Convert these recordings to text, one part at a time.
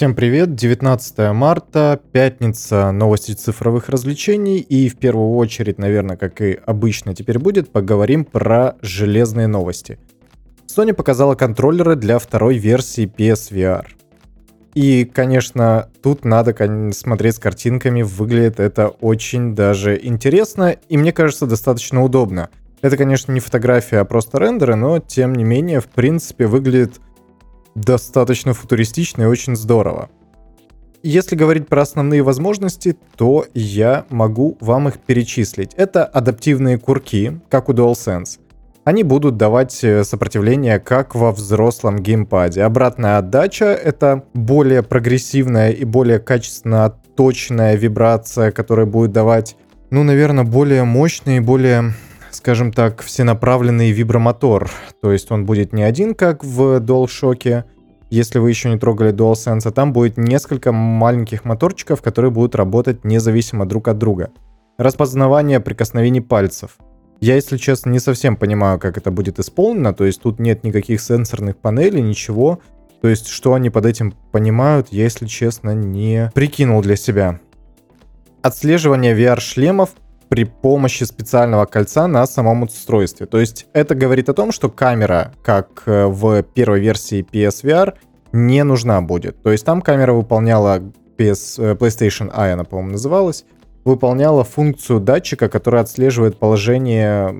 Всем привет, 19 марта, пятница, новости цифровых развлечений и в первую очередь, наверное, как и обычно теперь будет, поговорим про железные новости. Sony показала контроллеры для второй версии PSVR. И, конечно, тут надо смотреть с картинками, выглядит это очень даже интересно и, мне кажется, достаточно удобно. Это, конечно, не фотография, а просто рендеры, но, тем не менее, в принципе, выглядит достаточно футуристично и очень здорово. Если говорить про основные возможности, то я могу вам их перечислить. Это адаптивные курки, как у DualSense. Они будут давать э, сопротивление как во взрослом геймпаде. Обратная отдача — это более прогрессивная и более качественно точная вибрация, которая будет давать, ну, наверное, более мощный и более скажем так, всенаправленный вибромотор. То есть он будет не один, как в DualShock, если вы еще не трогали DualSense, а там будет несколько маленьких моторчиков, которые будут работать независимо друг от друга. Распознавание прикосновений пальцев. Я, если честно, не совсем понимаю, как это будет исполнено, то есть тут нет никаких сенсорных панелей, ничего. То есть, что они под этим понимают, я, если честно, не прикинул для себя. Отслеживание VR-шлемов при помощи специального кольца на самом устройстве. То есть это говорит о том, что камера, как э, в первой версии PSVR, не нужна будет. То есть там камера выполняла PS, э, PlayStation Eye, она, по-моему, называлась, выполняла функцию датчика, который отслеживает положение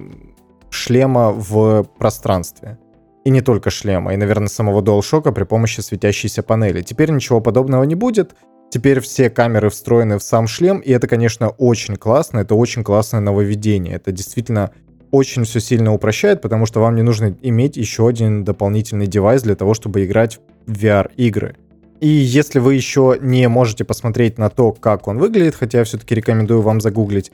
шлема в пространстве. И не только шлема, и, наверное, самого DualShock при помощи светящейся панели. Теперь ничего подобного не будет. Теперь все камеры встроены в сам шлем, и это, конечно, очень классно, это очень классное нововведение. Это действительно очень все сильно упрощает, потому что вам не нужно иметь еще один дополнительный девайс для того, чтобы играть в VR-игры. И если вы еще не можете посмотреть на то, как он выглядит, хотя я все-таки рекомендую вам загуглить,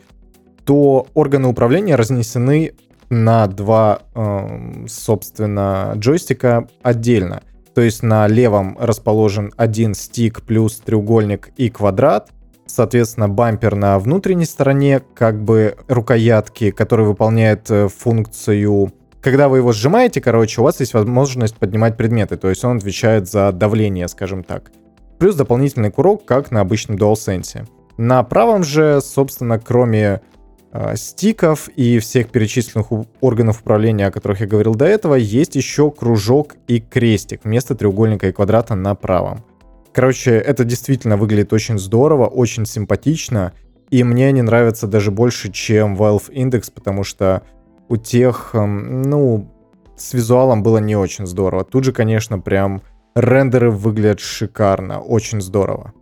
то органы управления разнесены на два, э, собственно, джойстика отдельно. То есть на левом расположен один стик плюс треугольник и квадрат. Соответственно, бампер на внутренней стороне, как бы рукоятки, который выполняет э, функцию когда вы его сжимаете, короче, у вас есть возможность поднимать предметы, то есть он отвечает за давление, скажем так. Плюс дополнительный курок, как на обычном DualSense. На правом же, собственно, кроме стиков и всех перечисленных органов управления, о которых я говорил до этого, есть еще кружок и крестик вместо треугольника и квадрата на правом. Короче, это действительно выглядит очень здорово, очень симпатично, и мне они нравятся даже больше, чем Valve Index, потому что у тех, эм, ну, с визуалом было не очень здорово. Тут же, конечно, прям рендеры выглядят шикарно, очень здорово.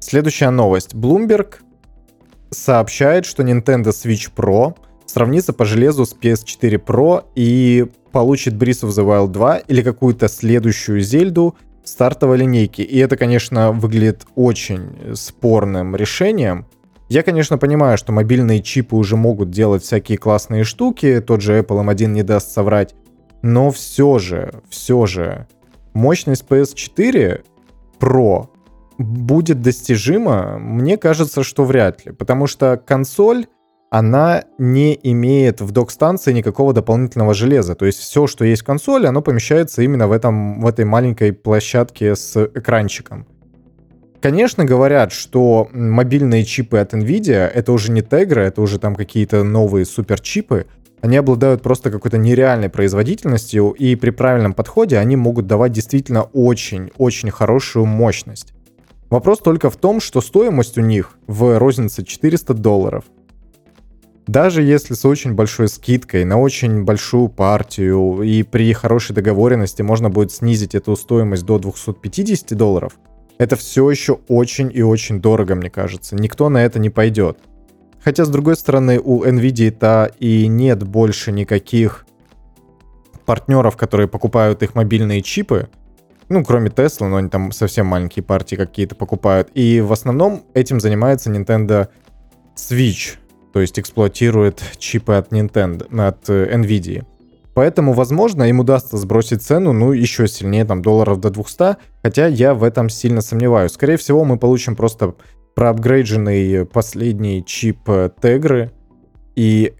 Следующая новость. Bloomberg сообщает, что Nintendo Switch Pro сравнится по железу с PS4 Pro и получит Breath of the Wild 2 или какую-то следующую Зельду стартовой линейки. И это, конечно, выглядит очень спорным решением. Я, конечно, понимаю, что мобильные чипы уже могут делать всякие классные штуки, тот же Apple M1 не даст соврать, но все же, все же, мощность PS4 Pro будет достижимо, мне кажется, что вряд ли. Потому что консоль, она не имеет в док-станции никакого дополнительного железа. То есть все, что есть в консоли, оно помещается именно в, этом, в этой маленькой площадке с экранчиком. Конечно, говорят, что мобильные чипы от NVIDIA — это уже не Tegra, это уже там какие-то новые суперчипы. Они обладают просто какой-то нереальной производительностью, и при правильном подходе они могут давать действительно очень-очень хорошую мощность. Вопрос только в том, что стоимость у них в рознице 400 долларов. Даже если с очень большой скидкой на очень большую партию и при хорошей договоренности можно будет снизить эту стоимость до 250 долларов, это все еще очень и очень дорого, мне кажется. Никто на это не пойдет. Хотя, с другой стороны, у Nvidia-то и нет больше никаких партнеров, которые покупают их мобильные чипы, ну, кроме Tesla, но они там совсем маленькие партии какие-то покупают. И в основном этим занимается Nintendo Switch, то есть эксплуатирует чипы от Nintendo, от э, Nvidia. Поэтому, возможно, им удастся сбросить цену, ну, еще сильнее, там, долларов до 200, хотя я в этом сильно сомневаюсь. Скорее всего, мы получим просто проапгрейдженный последний чип Tegra, и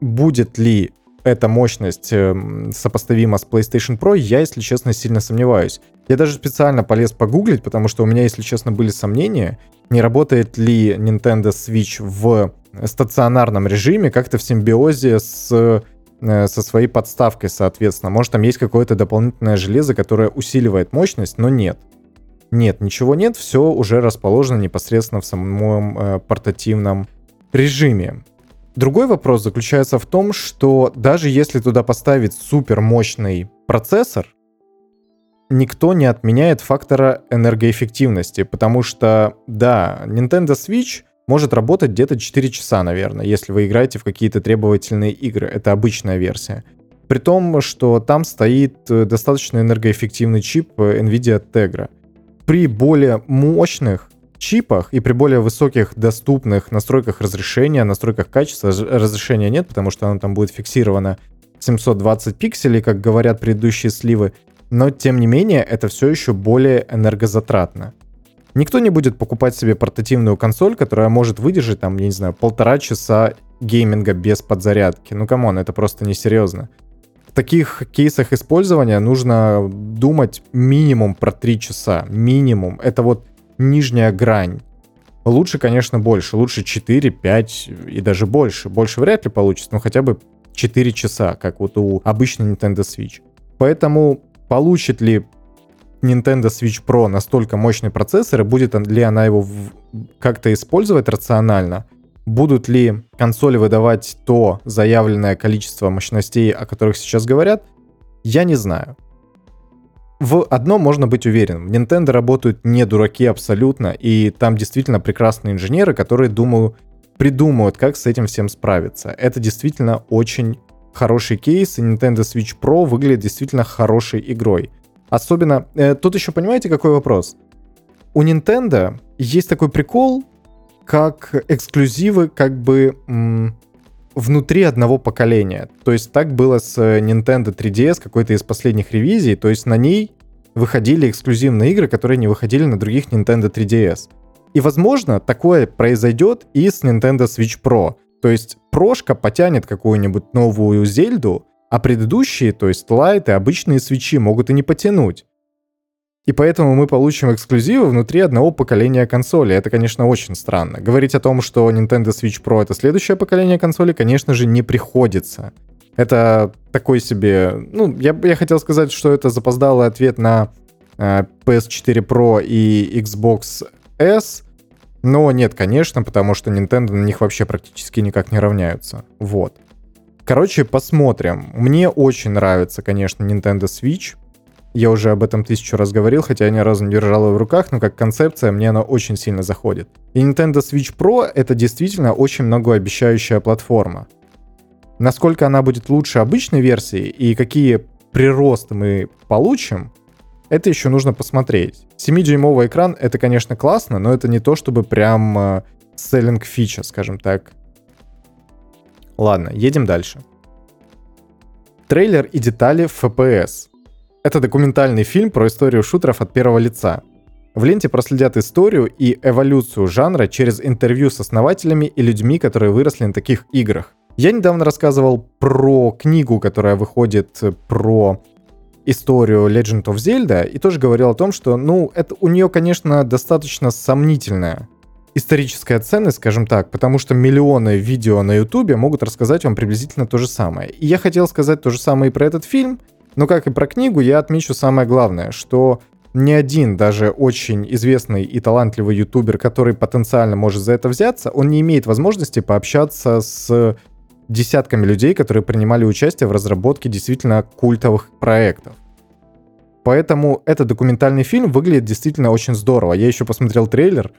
будет ли эта мощность эм, сопоставима с PlayStation Pro, я, если честно, сильно сомневаюсь. Я даже специально полез погуглить, потому что у меня, если честно, были сомнения, не работает ли Nintendo Switch в стационарном режиме, как-то в симбиозе с э, со своей подставкой, соответственно. Может, там есть какое-то дополнительное железо, которое усиливает мощность, но нет. Нет, ничего нет, все уже расположено непосредственно в самом э, портативном режиме. Другой вопрос заключается в том, что даже если туда поставить супер мощный процессор, никто не отменяет фактора энергоэффективности, потому что, да, Nintendo Switch может работать где-то 4 часа, наверное, если вы играете в какие-то требовательные игры. Это обычная версия. При том, что там стоит э, достаточно энергоэффективный чип э, NVIDIA Tegra. При более мощных чипах и при более высоких доступных настройках разрешения, настройках качества, разрешения нет, потому что оно там будет фиксировано 720 пикселей, как говорят предыдущие сливы, но тем не менее это все еще более энергозатратно. Никто не будет покупать себе портативную консоль, которая может выдержать, там, я не знаю, полтора часа гейминга без подзарядки. Ну, come on, это просто несерьезно. В таких кейсах использования нужно думать минимум про 3 часа. Минимум. Это вот нижняя грань. Лучше, конечно, больше. Лучше 4, 5 и даже больше. Больше вряд ли получится, но хотя бы 4 часа, как вот у обычной Nintendo Switch. Поэтому получит ли Nintendo Switch Pro настолько мощный процессор, и будет ли она его как-то использовать рационально, будут ли консоли выдавать то заявленное количество мощностей, о которых сейчас говорят, я не знаю. В одном можно быть уверенным. В Nintendo работают не дураки абсолютно, и там действительно прекрасные инженеры, которые, думаю, придумают, как с этим всем справиться. Это действительно очень хороший кейс, и Nintendo Switch Pro выглядит действительно хорошей игрой. Особенно, э, тут еще понимаете, какой вопрос? У Nintendo есть такой прикол, как эксклюзивы как бы м- внутри одного поколения. То есть так было с Nintendo 3DS, какой-то из последних ревизий. То есть на ней выходили эксклюзивные игры, которые не выходили на других Nintendo 3DS. И, возможно, такое произойдет и с Nintendo Switch Pro. То есть прошка потянет какую-нибудь новую Зельду, а предыдущие, то есть лайты, обычные свечи могут и не потянуть. И поэтому мы получим эксклюзивы внутри одного поколения консоли. Это, конечно, очень странно. Говорить о том, что Nintendo Switch Pro это следующее поколение консоли, конечно же, не приходится. Это такой себе... Ну, я, я хотел сказать, что это запоздалый ответ на э, PS4 Pro и Xbox S, но нет, конечно, потому что Nintendo на них вообще практически никак не равняются. Вот. Короче, посмотрим. Мне очень нравится, конечно, Nintendo Switch. Я уже об этом тысячу раз говорил, хотя я ни разу не держал ее в руках, но как концепция мне она очень сильно заходит. И Nintendo Switch Pro это действительно очень многообещающая платформа. Насколько она будет лучше обычной версии и какие приросты мы получим, это еще нужно посмотреть. 7-дюймовый экран это, конечно, классно, но это не то, чтобы прям э, selling фича, скажем так. Ладно, едем дальше. Трейлер и детали FPS. Это документальный фильм про историю шутеров от первого лица. В ленте проследят историю и эволюцию жанра через интервью с основателями и людьми, которые выросли на таких играх. Я недавно рассказывал про книгу, которая выходит про историю Legend of Zelda, и тоже говорил о том, что, ну, это у нее, конечно, достаточно сомнительная историческая ценность, скажем так, потому что миллионы видео на Ютубе могут рассказать вам приблизительно то же самое. И я хотел сказать то же самое и про этот фильм, но как и про книгу, я отмечу самое главное, что ни один даже очень известный и талантливый ютубер, который потенциально может за это взяться, он не имеет возможности пообщаться с десятками людей, которые принимали участие в разработке действительно культовых проектов. Поэтому этот документальный фильм выглядит действительно очень здорово. Я еще посмотрел трейлер,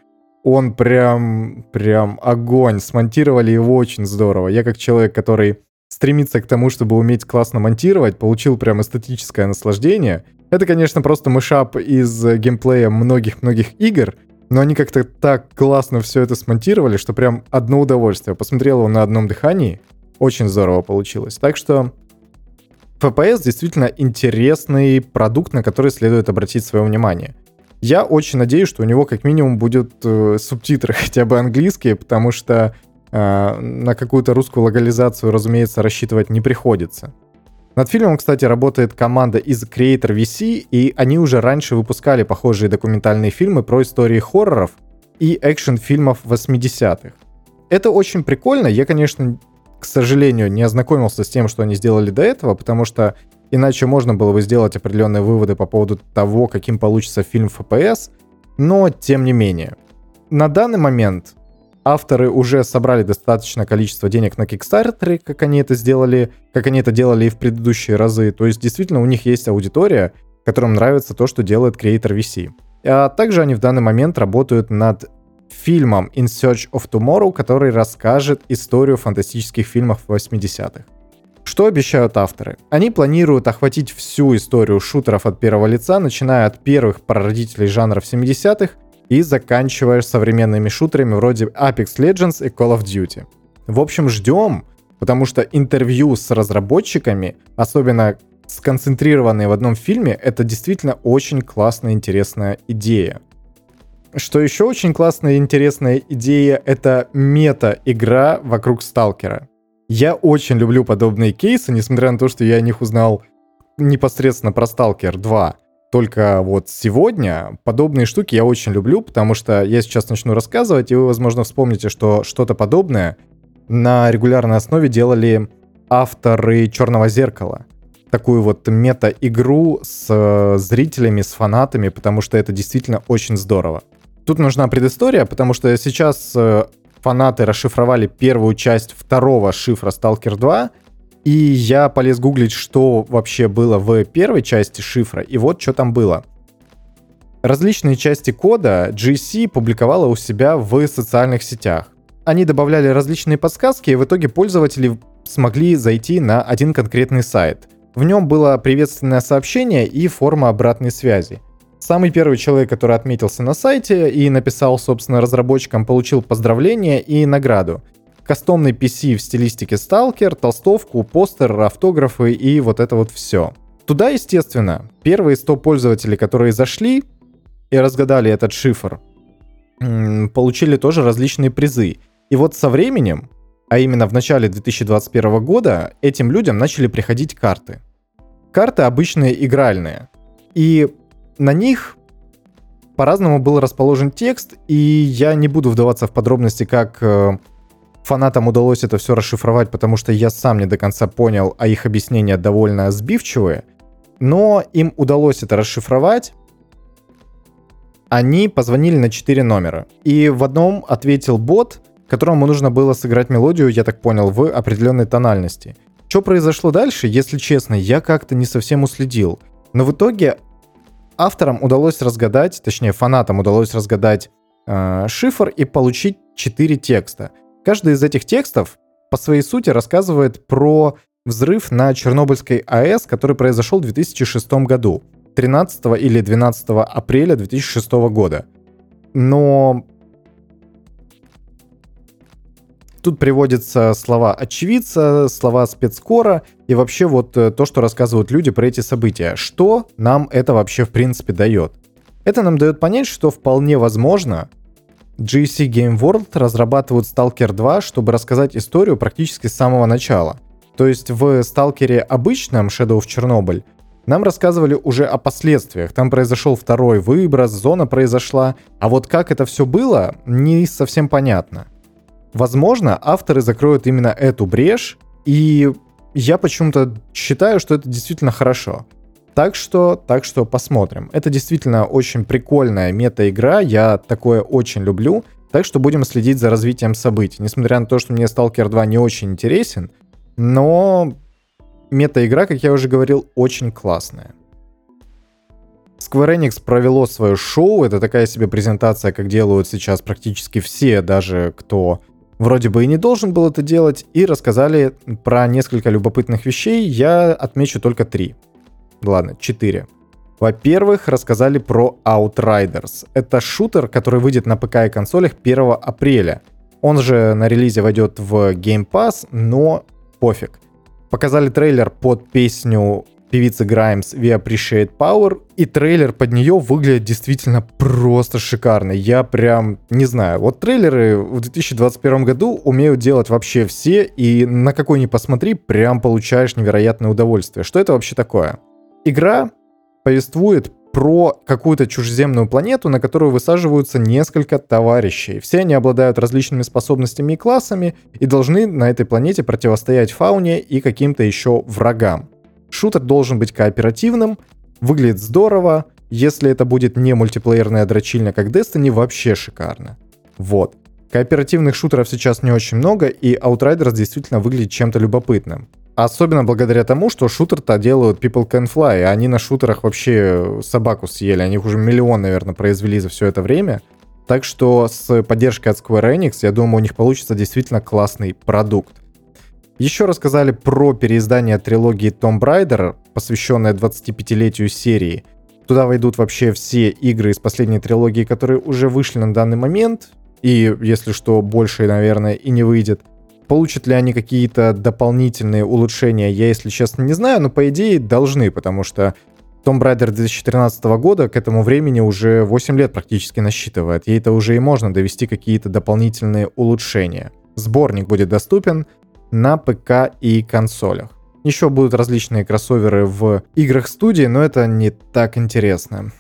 он прям, прям огонь. Смонтировали его очень здорово. Я как человек, который стремится к тому, чтобы уметь классно монтировать, получил прям эстетическое наслаждение. Это, конечно, просто мышап из геймплея многих-многих игр, но они как-то так классно все это смонтировали, что прям одно удовольствие. Посмотрел его на одном дыхании, очень здорово получилось. Так что FPS действительно интересный продукт, на который следует обратить свое внимание. Я очень надеюсь, что у него как минимум будут э, субтитры хотя бы английские, потому что э, на какую-то русскую локализацию, разумеется, рассчитывать не приходится. Над фильмом, кстати, работает команда из Creator VC, и они уже раньше выпускали похожие документальные фильмы про истории хорроров и экшн-фильмов 80-х. Это очень прикольно. Я, конечно, к сожалению, не ознакомился с тем, что они сделали до этого, потому что иначе можно было бы сделать определенные выводы по поводу того, каким получится фильм FPS, но тем не менее. На данный момент авторы уже собрали достаточное количество денег на Kickstarter, как они это сделали, как они это делали и в предыдущие разы. То есть действительно у них есть аудитория, которым нравится то, что делает Creator VC. А также они в данный момент работают над фильмом In Search of Tomorrow, который расскажет историю фантастических фильмов 80-х. Что обещают авторы? Они планируют охватить всю историю шутеров от первого лица, начиная от первых прародителей жанра в 70-х и заканчивая современными шутерами вроде Apex Legends и Call of Duty. В общем, ждем, потому что интервью с разработчиками, особенно сконцентрированные в одном фильме, это действительно очень классная, интересная идея. Что еще очень классная и интересная идея, это мета-игра вокруг Сталкера. Я очень люблю подобные кейсы, несмотря на то, что я о них узнал непосредственно про Сталкер 2. Только вот сегодня подобные штуки я очень люблю, потому что я сейчас начну рассказывать, и вы, возможно, вспомните, что что-то подобное на регулярной основе делали авторы Черного зеркала. Такую вот мета-игру с э, зрителями, с фанатами, потому что это действительно очень здорово. Тут нужна предыстория, потому что сейчас э, фанаты расшифровали первую часть второго шифра Stalker 2, и я полез гуглить, что вообще было в первой части шифра, и вот что там было. Различные части кода GC публиковала у себя в социальных сетях. Они добавляли различные подсказки, и в итоге пользователи смогли зайти на один конкретный сайт. В нем было приветственное сообщение и форма обратной связи. Самый первый человек, который отметился на сайте и написал, собственно, разработчикам, получил поздравление и награду. Кастомный PC в стилистике Stalker, толстовку, постер, автографы и вот это вот все. Туда, естественно, первые 100 пользователей, которые зашли и разгадали этот шифр, получили тоже различные призы. И вот со временем, а именно в начале 2021 года, этим людям начали приходить карты. Карты обычные игральные. И на них по-разному был расположен текст, и я не буду вдаваться в подробности, как э, фанатам удалось это все расшифровать, потому что я сам не до конца понял, а их объяснения довольно сбивчивые. Но им удалось это расшифровать. Они позвонили на 4 номера. И в одном ответил бот, которому нужно было сыграть мелодию, я так понял, в определенной тональности. Что произошло дальше, если честно, я как-то не совсем уследил. Но в итоге авторам удалось разгадать, точнее фанатам удалось разгадать э, шифр и получить 4 текста. Каждый из этих текстов по своей сути рассказывает про взрыв на Чернобыльской АЭС, который произошел в 2006 году, 13 или 12 апреля 2006 года. Но Тут приводятся слова очевидца, слова спецкора и вообще вот э, то, что рассказывают люди про эти события. Что нам это вообще в принципе дает? Это нам дает понять, что вполне возможно GC Game World разрабатывают Stalker 2, чтобы рассказать историю практически с самого начала. То есть в Сталкере обычном Shadow of Chernobyl нам рассказывали уже о последствиях. Там произошел второй выброс, зона произошла. А вот как это все было, не совсем понятно. Возможно, авторы закроют именно эту брешь, и я почему-то считаю, что это действительно хорошо. Так что, так что посмотрим. Это действительно очень прикольная мета-игра, я такое очень люблю, так что будем следить за развитием событий. Несмотря на то, что мне Stalker 2 не очень интересен, но мета-игра, как я уже говорил, очень классная. Square Enix провело свое шоу, это такая себе презентация, как делают сейчас практически все, даже кто вроде бы и не должен был это делать, и рассказали про несколько любопытных вещей. Я отмечу только три. Ладно, четыре. Во-первых, рассказали про Outriders. Это шутер, который выйдет на ПК и консолях 1 апреля. Он же на релизе войдет в Game Pass, но пофиг. Показали трейлер под песню певицы Grimes We Appreciate Power, и трейлер под нее выглядит действительно просто шикарно. Я прям не знаю, вот трейлеры в 2021 году умеют делать вообще все, и на какой ни посмотри, прям получаешь невероятное удовольствие. Что это вообще такое? Игра повествует про какую-то чужеземную планету, на которую высаживаются несколько товарищей. Все они обладают различными способностями и классами и должны на этой планете противостоять фауне и каким-то еще врагам. Шутер должен быть кооперативным, выглядит здорово, если это будет не мультиплеерная дрочильня, как Destiny, вообще шикарно. Вот. Кооперативных шутеров сейчас не очень много, и Outriders действительно выглядит чем-то любопытным. Особенно благодаря тому, что шутер-то делают People Can Fly, они на шутерах вообще собаку съели. Они уже миллион, наверное, произвели за все это время. Так что с поддержкой от Square Enix, я думаю, у них получится действительно классный продукт. Еще рассказали про переиздание трилогии Tomb Raider, посвященное 25-летию серии. Туда войдут вообще все игры из последней трилогии, которые уже вышли на данный момент, и, если что, больше, наверное, и не выйдет. Получат ли они какие-то дополнительные улучшения, я, если честно, не знаю, но по идее должны, потому что Tomb Raider 2013 года к этому времени уже 8 лет практически насчитывает. Ей это уже и можно довести какие-то дополнительные улучшения. Сборник будет доступен на ПК и консолях. Еще будут различные кроссоверы в играх студии, но это не так интересно.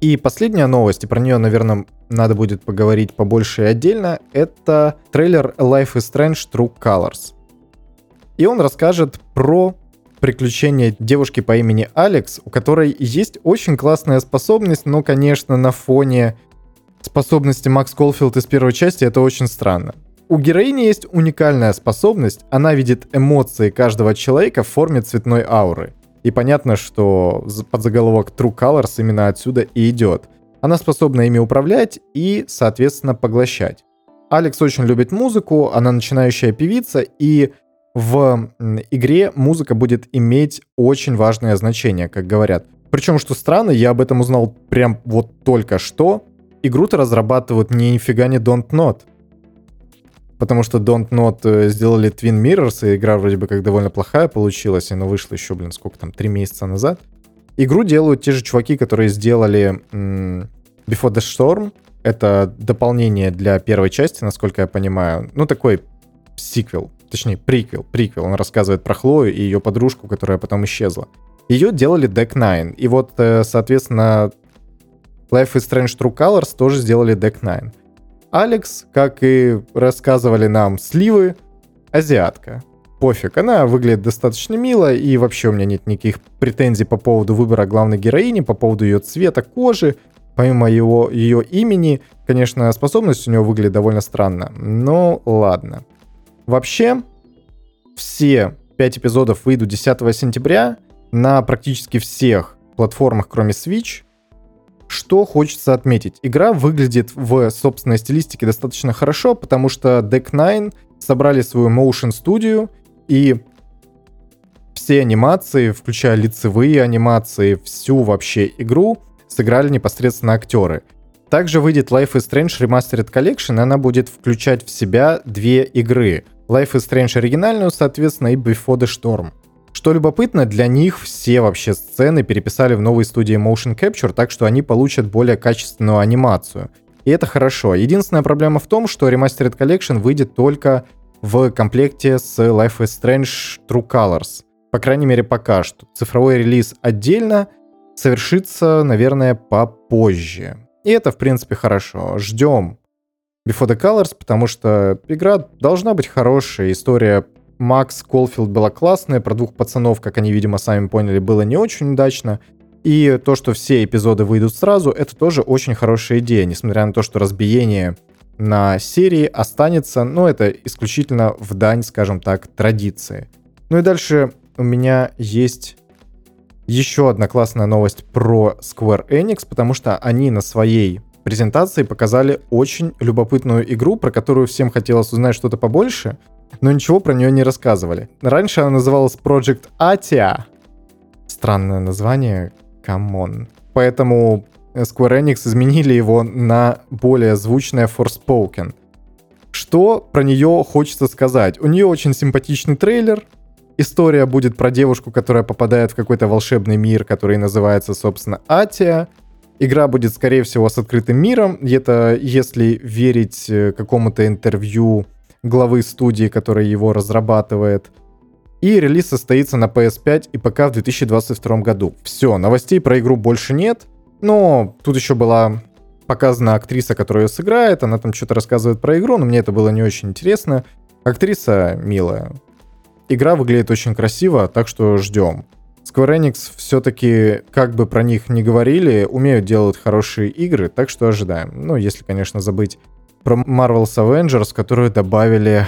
И последняя новость, и про нее, наверное, надо будет поговорить побольше и отдельно, это трейлер Life is Strange True Colors. И он расскажет про приключения девушки по имени Алекс, у которой есть очень классная способность, но, конечно, на фоне способности Макс Колфилд из первой части это очень странно. У героини есть уникальная способность, она видит эмоции каждого человека в форме цветной ауры. И понятно, что под заголовок True Colors именно отсюда и идет. Она способна ими управлять и, соответственно, поглощать. Алекс очень любит музыку, она начинающая певица, и в игре музыка будет иметь очень важное значение, как говорят. Причем, что странно, я об этом узнал прям вот только что. Игру-то разрабатывают не нифига не Don't Not потому что Don't Not э, сделали Twin Mirrors, и игра вроде бы как довольно плохая получилась, она вышла еще, блин, сколько там, три месяца назад. Игру делают те же чуваки, которые сделали м- Before the Storm, это дополнение для первой части, насколько я понимаю, ну такой сиквел, точнее приквел, приквел, он рассказывает про Хлою и ее подружку, которая потом исчезла. Ее делали Deck 9, и вот, э, соответственно, Life is Strange True Colors тоже сделали Deck 9. Алекс, как и рассказывали нам сливы, азиатка. Пофиг, она выглядит достаточно мило, и вообще у меня нет никаких претензий по поводу выбора главной героини, по поводу ее цвета кожи, помимо его, ее имени. Конечно, способность у нее выглядит довольно странно, но ладно. Вообще, все пять эпизодов выйдут 10 сентября на практически всех платформах, кроме Switch. Что хочется отметить? Игра выглядит в собственной стилистике достаточно хорошо, потому что Deck 9 собрали свою Motion Studio, и все анимации, включая лицевые анимации, всю вообще игру сыграли непосредственно актеры. Также выйдет Life is Strange Remastered Collection, и она будет включать в себя две игры. Life is Strange оригинальную, соответственно, и Before the Storm. Что любопытно, для них все вообще сцены переписали в новой студии Motion Capture, так что они получат более качественную анимацию. И это хорошо. Единственная проблема в том, что Remastered Collection выйдет только в комплекте с Life is Strange True Colors. По крайней мере, пока что. Цифровой релиз отдельно совершится, наверное, попозже. И это, в принципе, хорошо. Ждем Before the Colors, потому что игра должна быть хорошая, история Макс Колфилд была классная, про двух пацанов, как они, видимо, сами поняли, было не очень удачно. И то, что все эпизоды выйдут сразу, это тоже очень хорошая идея, несмотря на то, что разбиение на серии останется, но это исключительно в дань, скажем так, традиции. Ну и дальше у меня есть еще одна классная новость про Square Enix, потому что они на своей презентации показали очень любопытную игру, про которую всем хотелось узнать что-то побольше, но ничего про нее не рассказывали. Раньше она называлась Project Athia. Странное название, come on. Поэтому Square Enix изменили его на более звучное Forspoken. Что про нее хочется сказать? У нее очень симпатичный трейлер, история будет про девушку, которая попадает в какой-то волшебный мир, который называется, собственно, Атия. Игра будет, скорее всего, с открытым миром. Это, если верить э, какому-то интервью главы студии, которая его разрабатывает. И релиз состоится на PS5 и ПК в 2022 году. Все, новостей про игру больше нет. Но тут еще была показана актриса, которая ее сыграет. Она там что-то рассказывает про игру, но мне это было не очень интересно. Актриса милая. Игра выглядит очень красиво, так что ждем. Square Enix все-таки, как бы про них не говорили, умеют делать хорошие игры, так что ожидаем. Ну, если, конечно, забыть про Marvel's Avengers, которую добавили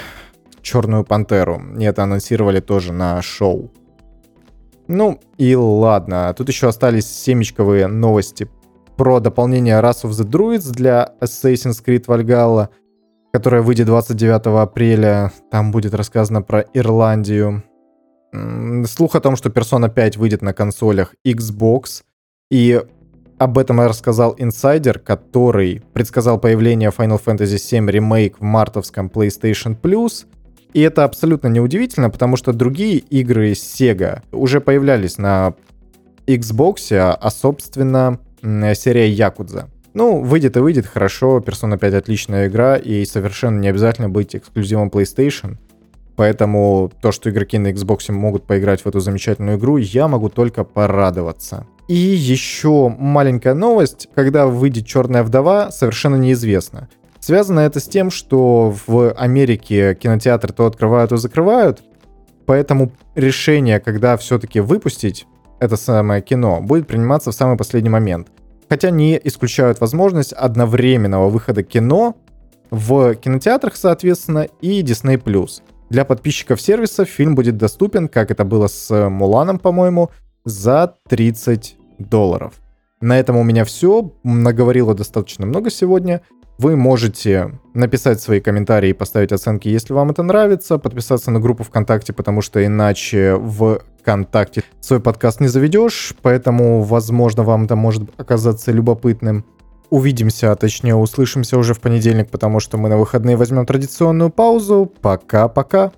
Черную Пантеру. И это анонсировали тоже на шоу. Ну и ладно. Тут еще остались семечковые новости про дополнение Wrath of the Druids для Assassin's Creed Valhalla, которая выйдет 29 апреля. Там будет рассказано про Ирландию. Слух о том, что Persona 5 выйдет на консолях Xbox. И об этом рассказал инсайдер, который предсказал появление Final Fantasy VII Remake в мартовском PlayStation Plus. И это абсолютно неудивительно, потому что другие игры Sega уже появлялись на Xbox, а, собственно, серия Якудза. Ну, выйдет и выйдет, хорошо, Persona 5 отличная игра, и совершенно не обязательно быть эксклюзивом PlayStation. Поэтому то, что игроки на Xbox могут поиграть в эту замечательную игру, я могу только порадоваться. И еще маленькая новость, когда выйдет Черная вдова, совершенно неизвестно. Связано это с тем, что в Америке кинотеатры то открывают, то закрывают, поэтому решение, когда все-таки выпустить это самое кино, будет приниматься в самый последний момент. Хотя не исключают возможность одновременного выхода кино в кинотеатрах, соответственно, и Disney+. Для подписчиков сервиса фильм будет доступен, как это было с Муланом, по-моему, за 30 долларов. На этом у меня все. Наговорила достаточно много сегодня. Вы можете написать свои комментарии и поставить оценки, если вам это нравится, подписаться на группу ВКонтакте, потому что иначе в ВКонтакте свой подкаст не заведешь, поэтому, возможно, вам это может оказаться любопытным. Увидимся, а точнее услышимся уже в понедельник, потому что мы на выходные возьмем традиционную паузу. Пока-пока.